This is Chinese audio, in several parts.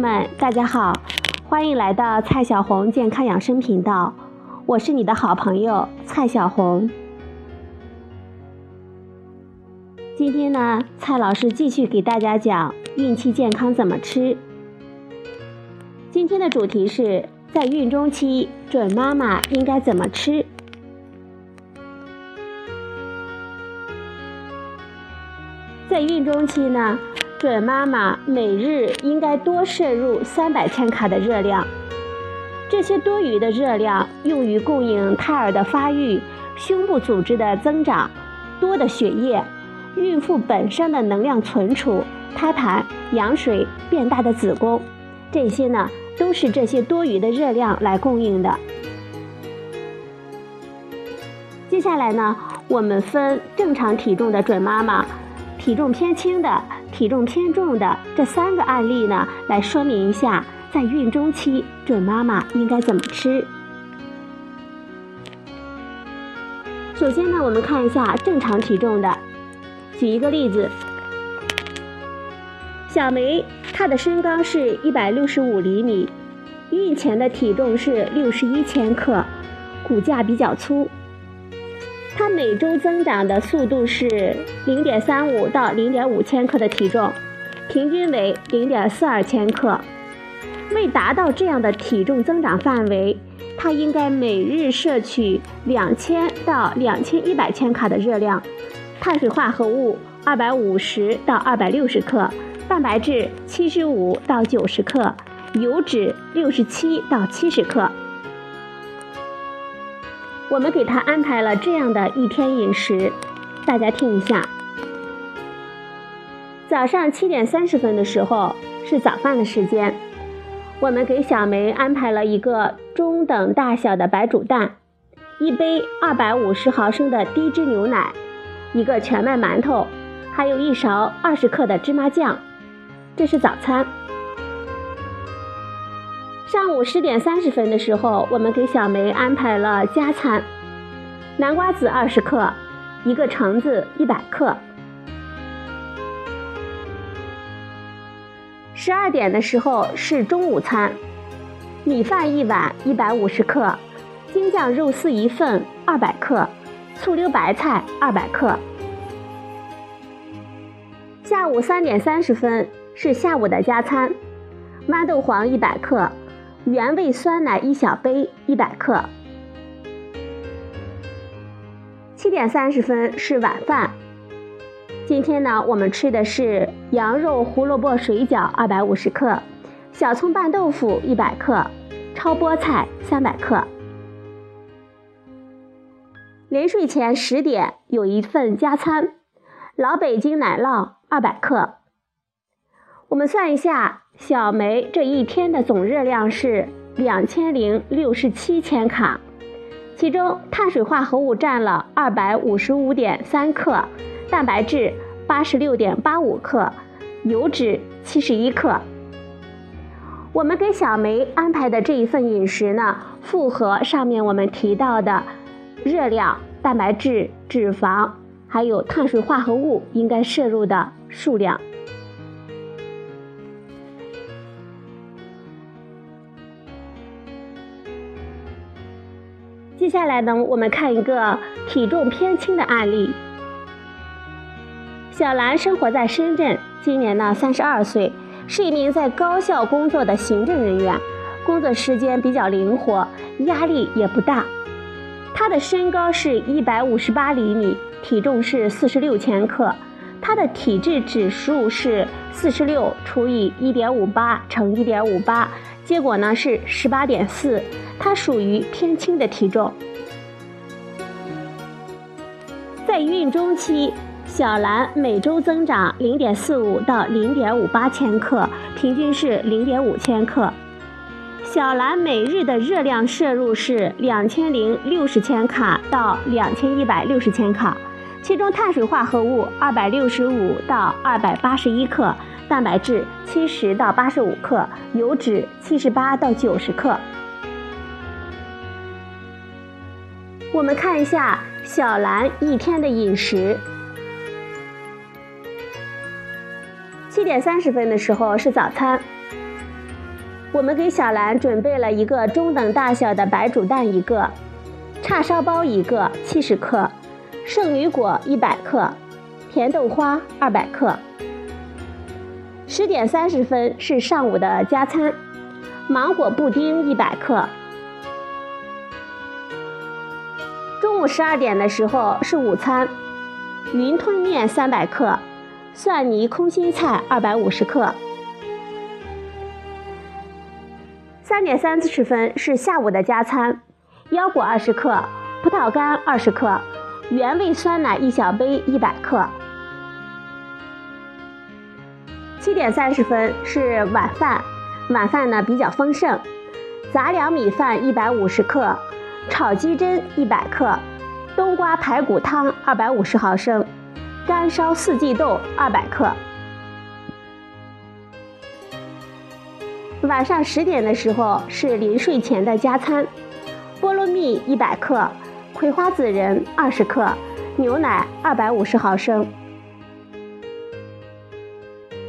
们，大家好，欢迎来到蔡小红健康养生频道，我是你的好朋友蔡小红。今天呢，蔡老师继续给大家讲孕期健康怎么吃。今天的主题是在孕中期，准妈妈应该怎么吃？在孕中期呢？准妈妈每日应该多摄入三百千卡的热量，这些多余的热量用于供应胎儿的发育、胸部组织的增长、多的血液、孕妇本身的能量存储、胎盘、羊水、变大的子宫，这些呢都是这些多余的热量来供应的。接下来呢，我们分正常体重的准妈妈。体重偏轻的、体重偏重的这三个案例呢，来说明一下在孕中期准妈妈应该怎么吃。首先呢，我们看一下正常体重的。举一个例子，小梅她的身高是一百六十五厘米，孕前的体重是六十一千克，骨架比较粗。它每周增长的速度是零点三五到零点五千克的体重，平均为零点四二千克。为达到这样的体重增长范围，它应该每日摄取两千到两千一百千卡的热量，碳水化合物二百五十到二百六十克，蛋白质七十五到九十克，油脂六十七到七十克。我们给他安排了这样的一天饮食，大家听一下。早上七点三十分的时候是早饭的时间，我们给小梅安排了一个中等大小的白煮蛋，一杯二百五十毫升的低脂牛奶，一个全麦馒头，还有一勺二十克的芝麻酱，这是早餐。午十点三十分的时候，我们给小梅安排了加餐：南瓜子二十克，一个橙子一百克。十二点的时候是中午餐：米饭一碗一百五十克，京酱肉丝一份二百克，醋溜白菜二百克。下午三点三十分是下午的加餐：豌豆黄一百克。原味酸奶一小杯，一百克。七点三十分是晚饭。今天呢，我们吃的是羊肉胡萝卜水饺二百五十克，小葱拌豆腐一百克，焯菠菜三百克。临睡前十点有一份加餐，老北京奶酪二百克。我们算一下。小梅这一天的总热量是两千零六十七千卡，其中碳水化合物占了二百五十五点三克，蛋白质八十六点八五克，油脂七十一克。我们给小梅安排的这一份饮食呢，符合上面我们提到的热量、蛋白质、脂肪，还有碳水化合物应该摄入的数量。接下来呢，我们看一个体重偏轻的案例。小兰生活在深圳，今年呢三十二岁，是一名在高校工作的行政人员，工作时间比较灵活，压力也不大。她的身高是一百五十八厘米，体重是四十六千克，她的体质指数是四十六除以一点五八乘一点五八，结果呢是十八点四。它属于偏轻的体重，在孕中期，小兰每周增长零点四五到零点五八千克，平均是零点五千克。小兰每日的热量摄入是两千零六十千卡到两千一百六十千卡，其中碳水化合物二百六十五到二百八十一克，蛋白质七十到八十五克，油脂七十八到九十克。我们看一下小兰一天的饮食。七点三十分的时候是早餐，我们给小兰准备了一个中等大小的白煮蛋一个，叉烧包一个，七十克，圣女果一百克，甜豆花二百克。十点三十分是上午的加餐，芒果布丁一百克。中午十二点的时候是午餐，云吞面三百克，蒜泥空心菜二百五十克。三点三十分是下午的加餐，腰果二十克，葡萄干二十克，原味酸奶一小杯一百克。七点三十分是晚饭，晚饭呢比较丰盛，杂粮米饭一百五十克，炒鸡胗一百克，冬瓜排骨汤二百五十毫升，干烧四季豆二百克。晚上十点的时候是临睡前的加餐，菠萝蜜一百克，葵花籽仁二十克，牛奶二百五十毫升。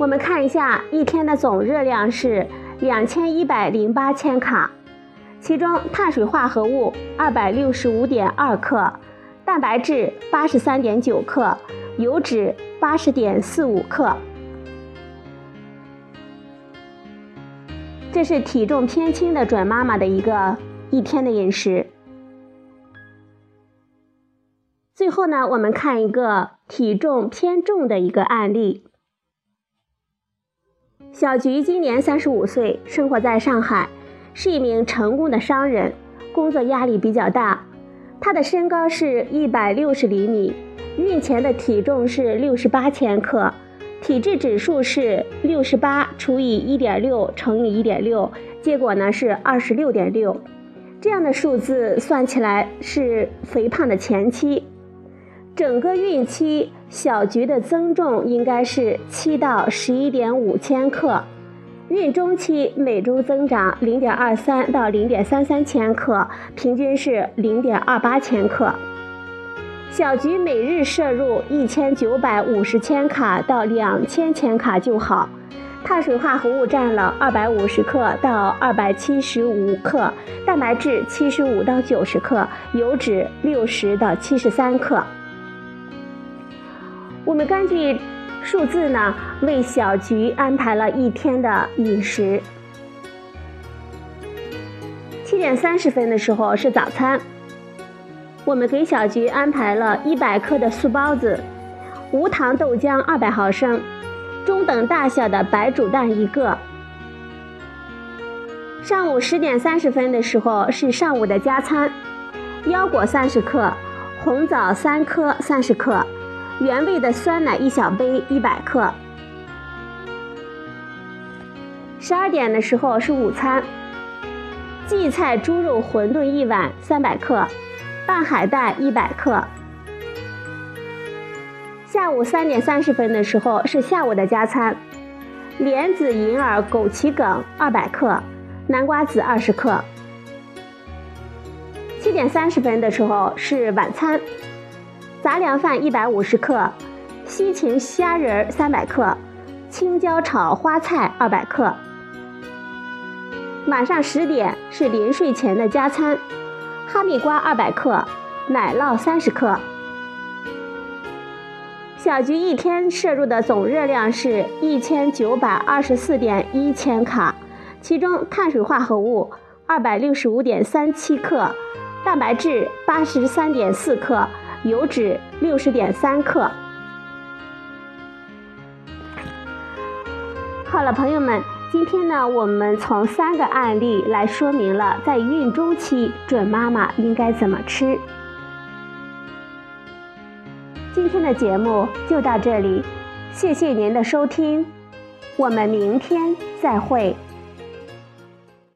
我们看一下一天的总热量是两千一百零八千卡，其中碳水化合物二百六十五点二克，蛋白质八十三点九克，油脂八十点四五克。这是体重偏轻的准妈妈的一个一天的饮食。最后呢，我们看一个体重偏重的一个案例。小菊今年三十五岁，生活在上海，是一名成功的商人，工作压力比较大。她的身高是一百六十厘米，孕前的体重是六十八千克。体质指数是六十八除以一点六乘以一点六，结果呢是二十六点六，这样的数字算起来是肥胖的前期。整个孕期小菊的增重应该是七到十一点五千克，孕中期每周增长零点二三到零点三三千克，平均是零点二八千克。小菊每日摄入一千九百五十千卡到两千千卡就好，碳水化合物占了二百五十克到二百七十五克，蛋白质七十五到九十克，油脂六十到七十三克。我们根据数字呢，为小菊安排了一天的饮食。七点三十分的时候是早餐。我们给小菊安排了一百克的素包子，无糖豆浆二百毫升，中等大小的白煮蛋一个。上午十点三十分的时候是上午的加餐，腰果三十克，红枣三颗三十克，原味的酸奶一小杯一百克。十二点的时候是午餐，荠菜猪肉馄饨一碗三百克。拌海带一百克。下午三点三十分的时候是下午的加餐，莲子、银耳、枸杞梗二百克，南瓜子二十克。七点三十分的时候是晚餐，杂粮饭一百五十克，西芹虾仁三百克，青椒炒花菜二百克。晚上十点是临睡前的加餐。哈密瓜二百克，奶酪三十克。小菊一天摄入的总热量是一千九百二十四点一千卡，其中碳水化合物二百六十五点三七克，蛋白质八十三点四克，油脂六十点三克。好了，朋友们。今天呢，我们从三个案例来说明了在孕中期准妈妈应该怎么吃。今天的节目就到这里，谢谢您的收听，我们明天再会。